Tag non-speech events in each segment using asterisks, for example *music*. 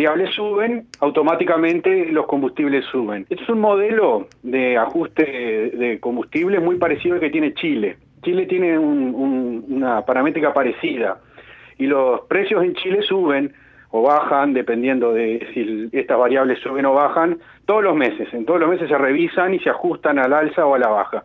variables suben, automáticamente los combustibles suben. Este es un modelo de ajuste de combustible muy parecido al que tiene Chile. Chile tiene una paramétrica parecida y los precios en Chile suben o bajan, dependiendo de si estas variables suben o bajan, todos los meses. En todos los meses se revisan y se ajustan al alza o a la baja.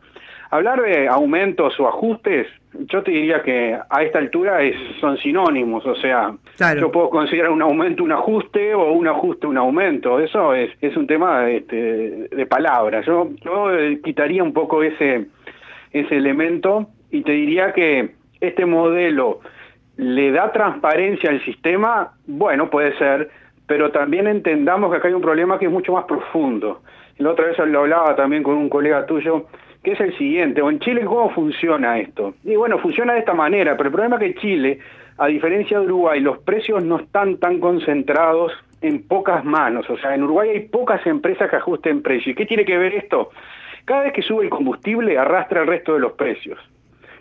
Hablar de aumentos o ajustes, yo te diría que a esta altura es, son sinónimos, o sea, yo puedo considerar un aumento un ajuste o un ajuste un aumento, eso es, es un tema este, de palabras. Yo, yo eh, quitaría un poco ese, ese elemento y te diría que este modelo le da transparencia al sistema, bueno, puede ser, pero también entendamos que acá hay un problema que es mucho más profundo. La otra vez lo hablaba también con un colega tuyo, que es el siguiente, o en Chile cómo funciona esto. Y bueno, funciona de esta manera, pero el problema es que Chile, a diferencia de Uruguay, los precios no están tan concentrados en pocas manos, o sea, en Uruguay hay pocas empresas que ajusten precios. ¿Y qué tiene que ver esto? Cada vez que sube el combustible arrastra el resto de los precios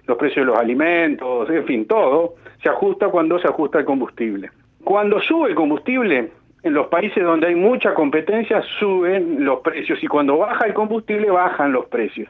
los precios de los alimentos, en fin, todo, se ajusta cuando se ajusta el combustible. Cuando sube el combustible, en los países donde hay mucha competencia suben los precios y cuando baja el combustible bajan los precios.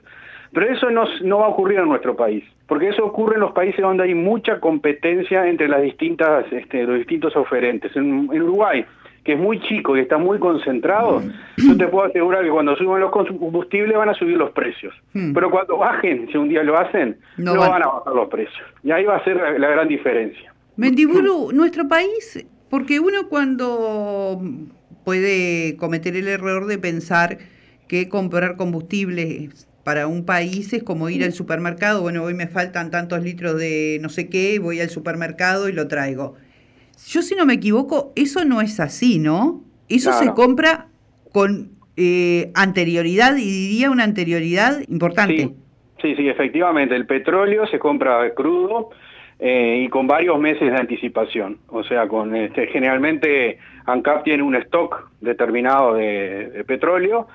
Pero eso no, no va a ocurrir en nuestro país, porque eso ocurre en los países donde hay mucha competencia entre las distintas, este, los distintos oferentes. En, en Uruguay que es muy chico y está muy concentrado, mm. yo te puedo asegurar que cuando suban los combustibles van a subir los precios. Mm. Pero cuando bajen, si un día lo hacen, no, van. a bajar los precios. Y ahí va a ser la, gran diferencia. Mendiburu, nuestro país, porque uno cuando puede cometer el error de pensar que comprar combustibles para un país es como ir al supermercado, bueno, hoy me faltan tantos litros de no sé qué, voy al supermercado y lo traigo. Yo si no me equivoco, eso no es así, ¿no? Eso se compra con eh, anterioridad y diría una anterioridad importante. Sí, sí, efectivamente. El petróleo se compra crudo eh, y con varios meses de anticipación. O sea, con este, generalmente ANCAP tiene un stock determinado de, petróleo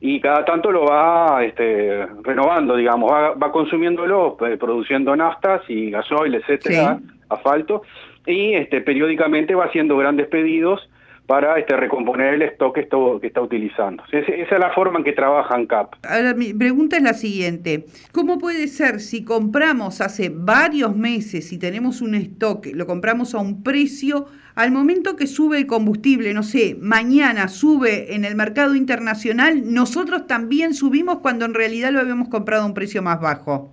y cada tanto lo va este, renovando, digamos, va, va consumiéndolo, eh, produciendo naftas y gasoil, etcétera, asfalto, y este, periódicamente va haciendo grandes pedidos para este, recomponer el stock que está, que está utilizando. esa es la forma en que trabaja ANCAP. Ahora, mi pregunta es la siguiente. ¿Cómo puede ser si compramos hace varios meses y tenemos un stock, lo compramos a un precio, al momento que sube el combustible, no sé, mañana sube en el mercado internacional, nosotros también subimos cuando en realidad lo habíamos comprado a un precio más bajo?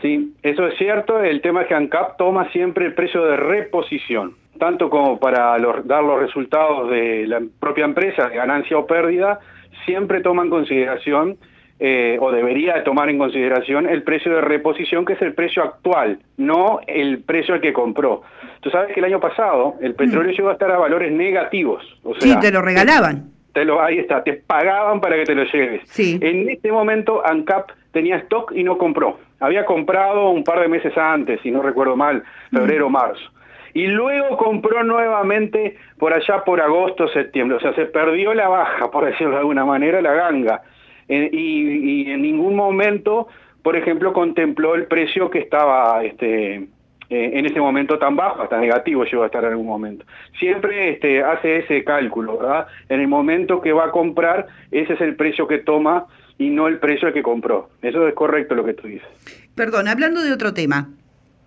Sí, eso es cierto. El tema es que ANCAP toma siempre el precio de reposición, tanto como para dar los resultados de la propia empresa, de ganancia o pérdida, siempre toma en consideración, eh, o debería tomar en consideración, el precio de reposición, que es el precio actual, no el precio al que compró. Tú sabes que el año pasado el petróleo mm. llegó a estar a valores negativos. O sea, sí, te lo regalaban. Te lo, ahí está, te pagaban para que te lo lleves. Sí. En este momento ANCAP tenía stock y no compró. Había comprado un par de meses antes, si no recuerdo mal, febrero, mm. marzo. Y luego compró nuevamente por allá por agosto, septiembre. O sea, se perdió la baja, por decirlo de alguna manera, la ganga. Eh, y, en ningún momento, por ejemplo, contempló el precio que estaba este, eh, en ese momento tan bajo, hasta negativo llegó a estar en algún momento. Siempre este, hace ese cálculo, ¿verdad? En el momento que va a comprar, ese es el precio que toma y no el precio al que compró. Eso es correcto lo que tú dices. Perdón, hablando de otro tema.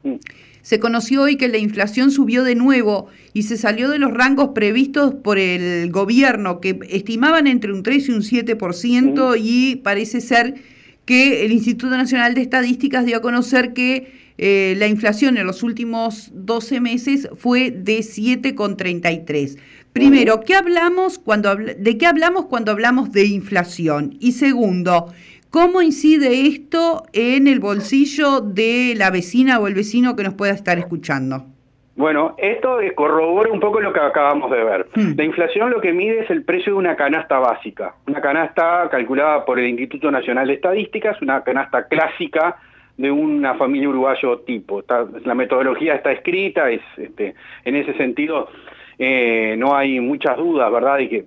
Mm. Se conoció hoy que la inflación subió de nuevo y se salió de los rangos previstos por el gobierno, que estimaban entre un 3 y un 7%, mm. y parece ser que el Instituto Nacional de Estadísticas dio a conocer que eh, la inflación en los últimos 12 meses fue de 7,33. Primero, ¿qué hablamos cuando, ¿de qué hablamos cuando hablamos de inflación? Y segundo, ¿cómo incide esto en el bolsillo de la vecina o el vecino que nos pueda estar escuchando? Bueno, esto corrobora un poco lo que acabamos de ver. Hmm. La inflación lo que mide es el precio de una canasta básica. Una canasta calculada por el Instituto Nacional de Estadísticas, una canasta clásica de una familia uruguayo tipo. la metodología está escrita, es este, en ese sentido eh, no hay muchas dudas, ¿verdad? Y que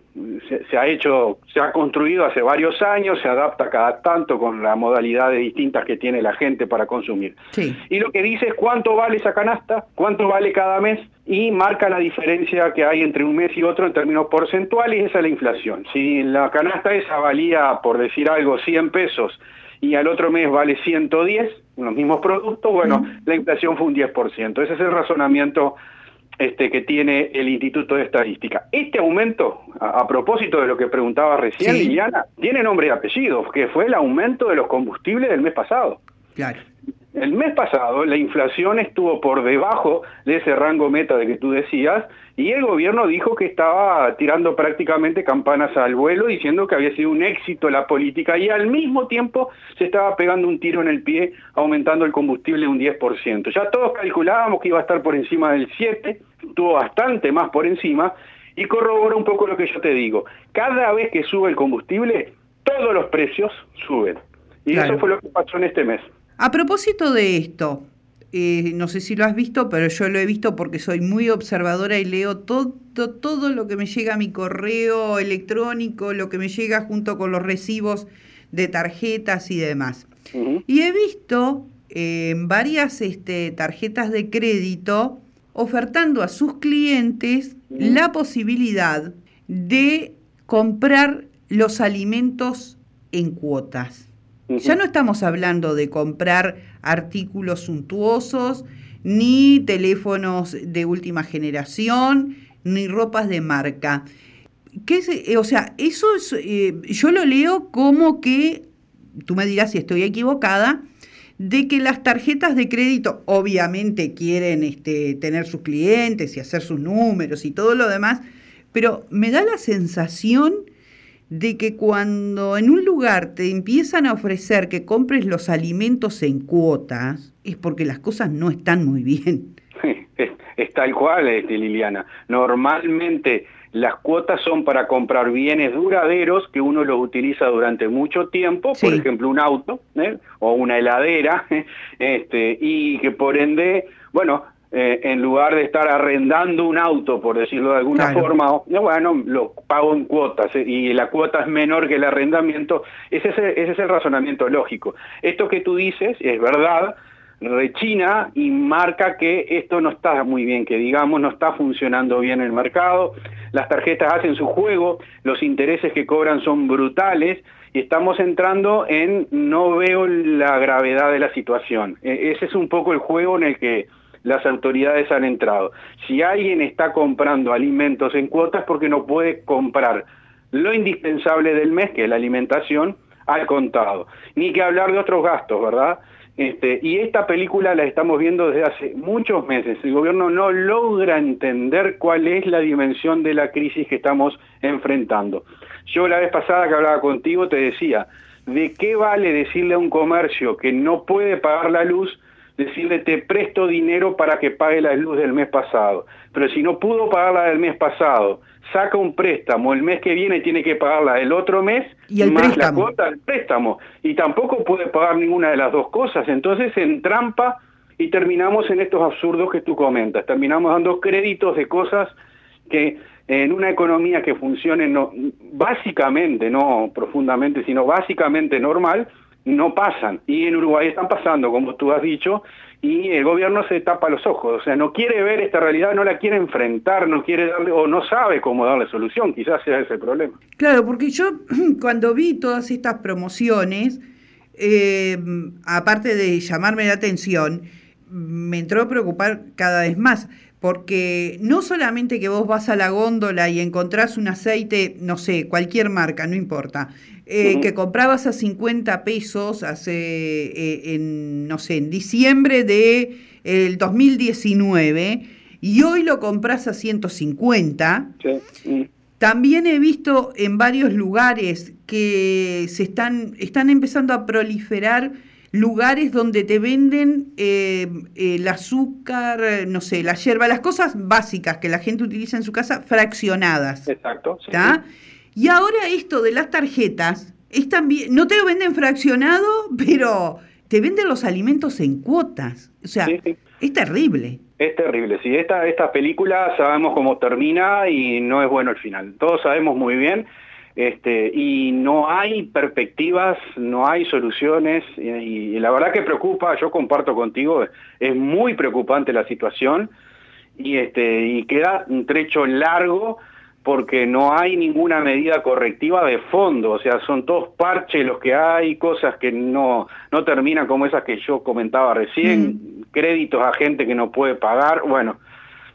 se, ha hecho, se ha construido hace varios años, se adapta cada tanto con las modalidades distintas que tiene la gente para consumir. Y lo que dice es cuánto vale esa canasta, cuánto vale cada mes y marca la diferencia que hay entre un mes y otro en términos porcentuales y esa es la inflación. Si la canasta esa valía, por decir algo, 100 pesos y al otro mes vale 110, los mismos productos, bueno, la inflación fue un 10%. Ese es el razonamiento este, que tiene el Instituto de Estadística. Este aumento, a, propósito de lo que preguntaba recién Liliana, tiene nombre y apellido, que fue el aumento de los combustibles del mes pasado. Claro. El mes pasado la inflación estuvo por debajo de ese rango meta de que tú decías y el gobierno dijo que estaba tirando prácticamente campanas al vuelo diciendo que había sido un éxito la política y al mismo tiempo se estaba pegando un tiro en el pie aumentando el combustible un 10%. Ya todos calculábamos que iba a estar por encima del 7, estuvo bastante más por encima y corrobora un poco lo que yo te digo. Cada vez que sube el combustible, todos los precios suben. Y eso fue lo que pasó en este mes. A propósito de esto, eh, no sé si lo has visto, pero yo lo he visto porque soy muy observadora y leo todo, todo lo que me llega a mi correo electrónico, lo que me llega junto con los recibos de tarjetas y demás. Y he visto eh, varias este, tarjetas de crédito ofertando a sus clientes la posibilidad de comprar los alimentos en cuotas. Ya no estamos hablando de comprar artículos suntuosos, ni teléfonos de última generación, ni ropas de marca. ¿Qué eh, o sea, eso es, eh, yo lo leo como que, tú me dirás si estoy equivocada, de que las tarjetas de crédito obviamente quieren este, tener sus clientes y hacer sus números y todo lo demás, pero me da la sensación de que cuando en un lugar te empiezan a ofrecer que compres los alimentos en cuotas, es porque las cosas no están muy bien. Es, tal cual, este, Liliana. Normalmente las cuotas son para comprar bienes duraderos que uno los utiliza durante mucho tiempo, por ejemplo un auto ¿eh? o una heladera, *laughs* este, y que por ende, bueno, eh, en lugar de estar arrendando un auto, por decirlo de alguna forma, bueno, lo pago en cuotas eh, y la cuota es menor que el arrendamiento, ese es el, ese es el razonamiento lógico. Esto que tú dices es verdad, rechina y marca que esto no está muy bien, que digamos no está funcionando bien el mercado, las tarjetas hacen su juego, los intereses que cobran son brutales y estamos entrando en no veo la gravedad de la situación. E, ese es un poco el juego en el que las autoridades han entrado. Si alguien está comprando alimentos en cuotas porque no puede comprar lo indispensable del mes, que es la alimentación, al contado. Ni que hablar de otros gastos, ¿verdad? Este, y esta película la estamos viendo desde hace muchos meses. El gobierno no logra entender cuál es la dimensión de la crisis que estamos enfrentando. Yo la vez pasada que hablaba contigo te decía, ¿de qué vale decirle a un comercio que no puede pagar la luz decirle te presto dinero para que pague la luz del mes pasado. Pero si no pudo pagarla del mes pasado, saca un préstamo, el mes que viene tiene que pagarla el otro mes, ¿Y el más la cuota del préstamo. Y tampoco puede pagar ninguna de las dos cosas. Entonces en trampa y terminamos en estos absurdos que tú comentas. Terminamos dando créditos de cosas que en una economía que funcione no, básicamente, no profundamente, sino básicamente normal, no pasan. Y en Uruguay están pasando, como tú has dicho, y el gobierno se tapa los ojos. O sea, no quiere ver esta realidad, no la quiere enfrentar, no quiere darle, o no sabe cómo darle solución. Quizás sea ese el problema. Claro, porque yo *clears throat* cuando vi todas estas promociones, eh, aparte de llamarme la atención, me entró a preocupar cada vez más porque no solamente que vos vas a la góndola y encontrás un aceite, no sé, cualquier marca, no importa, eh, que comprabas a 50 pesos hace, eh, en, no sé, en diciembre de el 2019 y hoy lo compras a 150. También he visto en varios lugares que se están, están empezando a proliferar lugares donde te venden eh, el azúcar, no sé, la hierba, las cosas básicas que la gente utiliza en su casa fraccionadas. Exacto. Y ahora esto de las tarjetas, es también, no te lo venden fraccionado, pero te venden los alimentos en cuotas. O sea, es terrible. Es terrible, sí. Esta, esta película sabemos cómo termina y no es bueno el final. Todos sabemos muy bien. Este, y no hay perspectivas, no hay soluciones, y, la verdad que preocupa, yo comparto contigo, es muy preocupante la situación, y, este, y queda un trecho largo porque no hay ninguna medida correctiva de fondo, o sea, son todos parches los que hay, cosas que no, no terminan como esas que yo comentaba recién, mm. créditos a gente que no puede pagar, bueno,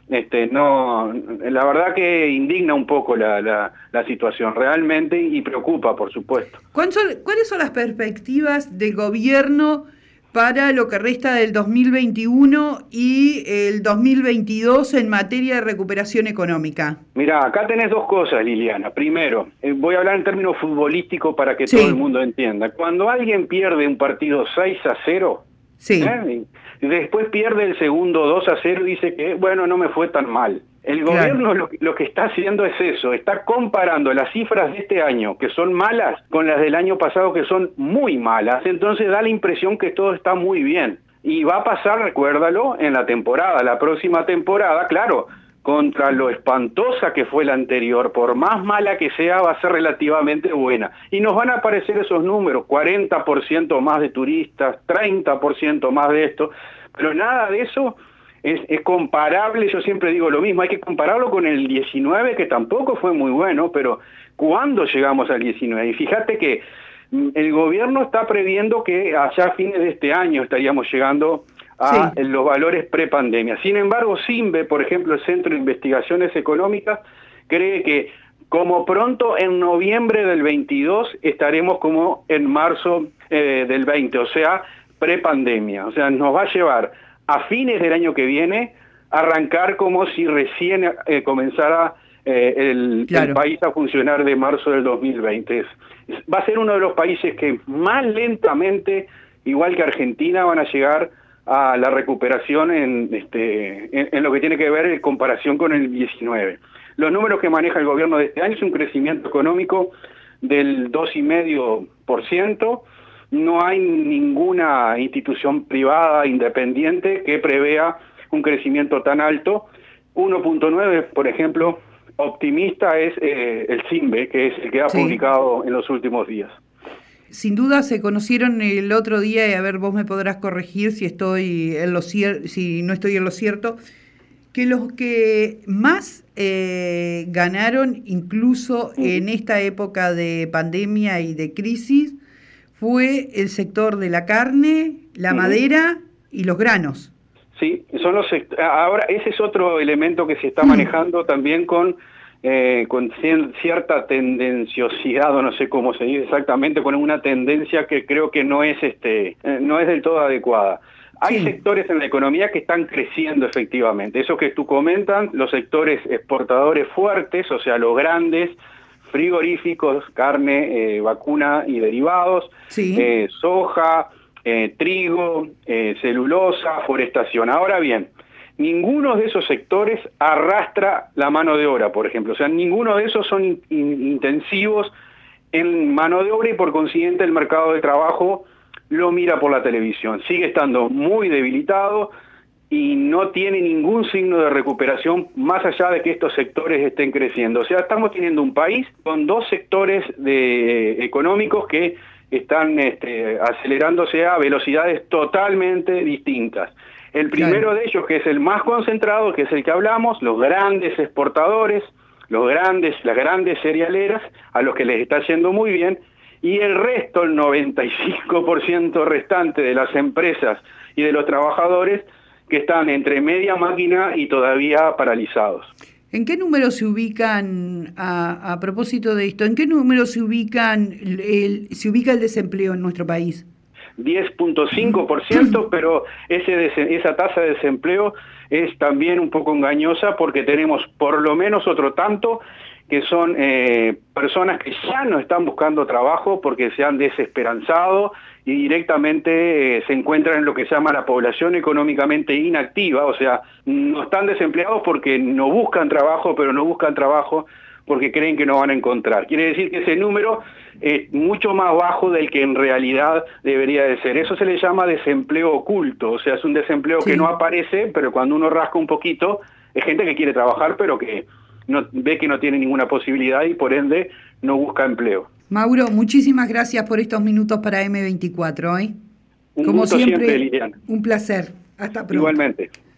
este, no, la verdad que indigna un poco la, la, la situación realmente y preocupa, por supuesto. ¿Cuáles son, ¿Cuáles son las perspectivas del gobierno para lo que resta del 2021 y el 2022 en materia de recuperación económica? Mira, acá tenés dos cosas, Liliana. Primero, eh, voy a hablar en términos futbolísticos para que todo el mundo entienda. Cuando alguien pierde un partido 6 a 0, sí. ¿eh? después pierde el segundo 2 a 0 y dice que, bueno, no me fue tan mal. El gobierno lo, lo, que está haciendo es eso, está comparando las cifras de este año, que son malas, con las del año pasado, que son muy malas. Entonces da la impresión que todo está muy bien. Y va a pasar, recuérdalo, en la temporada, la próxima temporada, claro, contra lo espantosa que fue la anterior, por más mala que sea, va a ser relativamente buena. Y nos van a aparecer esos números, 40% más de turistas, 30% más de esto, pero nada de eso es, comparable, yo siempre digo lo mismo, hay que compararlo con el 19, que tampoco fue muy bueno, pero ¿cuándo llegamos al 19? Y fíjate que mm, el gobierno está previendo que allá a fines de este año estaríamos llegando a los valores prepandemia. Sin embargo, SIMBE, por ejemplo, el Centro de Investigaciones Económicas, cree que como pronto en noviembre del 22 estaremos como en marzo eh, del 20, o sea, prepandemia. O sea, nos va a llevar a fines del año que viene arrancar como si recién eh, comenzara eh, el, país a funcionar de marzo del 2020. va a ser uno de los países que más lentamente, igual que Argentina, van a llegar a la recuperación en, este, en, lo que tiene que ver en comparación con el 19. Los números que maneja el gobierno de este año es un crecimiento económico del 2,5%, no hay ninguna institución privada independiente que prevea un crecimiento tan alto. 1.9, por ejemplo, optimista es eh, el CIMBE, que es el que ha publicado en los últimos días. Sin duda se conocieron el otro día, y a ver, vos me podrás corregir si, estoy en lo si no estoy en lo cierto, que los que más eh, ganaron, incluso en esta época de pandemia y de crisis, fue el sector de la carne, la madera y los granos. Sí, son los ahora ese es otro elemento que se está manejando también con eh, con cierta tendenciosidad o no sé cómo se dice exactamente con una tendencia que creo que no es este eh, no es del todo adecuada. Hay sectores en la economía que están creciendo efectivamente. Eso que tú comentas, los sectores exportadores fuertes, o sea, los grandes, frigoríficos, carne, eh, vacuna y derivados, eh, soja, eh, trigo, celulosa, forestación. Ahora bien, ninguno de esos sectores arrastra la mano de obra, por ejemplo. O sea, ninguno de esos son intensivos en mano de obra y por consiguiente el mercado de trabajo lo mira por la televisión. Sigue estando muy debilitado, y no tiene ningún signo de recuperación más allá de que estos sectores estén creciendo. O sea, estamos teniendo un país con dos sectores económicos que están este, acelerándose a velocidades totalmente distintas. El primero de ellos, que es el más concentrado, que es el que hablamos, los grandes exportadores, los grandes, las grandes cerealeras, a los que les está yendo muy bien, y el resto, el 95% restante de las empresas y de los trabajadores, que están entre media máquina y todavía paralizados. ¿En qué número se ubican, a, propósito de esto, en qué número se ubican el, se ubica el desempleo en nuestro país? 10.5%, pero ese, esa tasa de desempleo es también un poco engañosa porque tenemos por lo menos otro tanto que son eh, personas que ya no están buscando trabajo porque se han desesperanzado y directamente eh, se encuentran en lo que se llama la población económicamente inactiva, o sea, no están desempleados porque no buscan trabajo, pero no buscan trabajo porque creen que no van a encontrar. Quiere decir que ese número es mucho más bajo del que en realidad debería de ser. Eso se le llama desempleo oculto, o sea, es un desempleo que no aparece, pero cuando uno rasca un poquito, es gente que quiere trabajar, pero que no, ve que no tiene ninguna posibilidad y por ende no busca empleo. Mauro, muchísimas gracias por estos minutos para M24. ¿eh? Como siempre, un placer. Hasta pronto. Igualmente.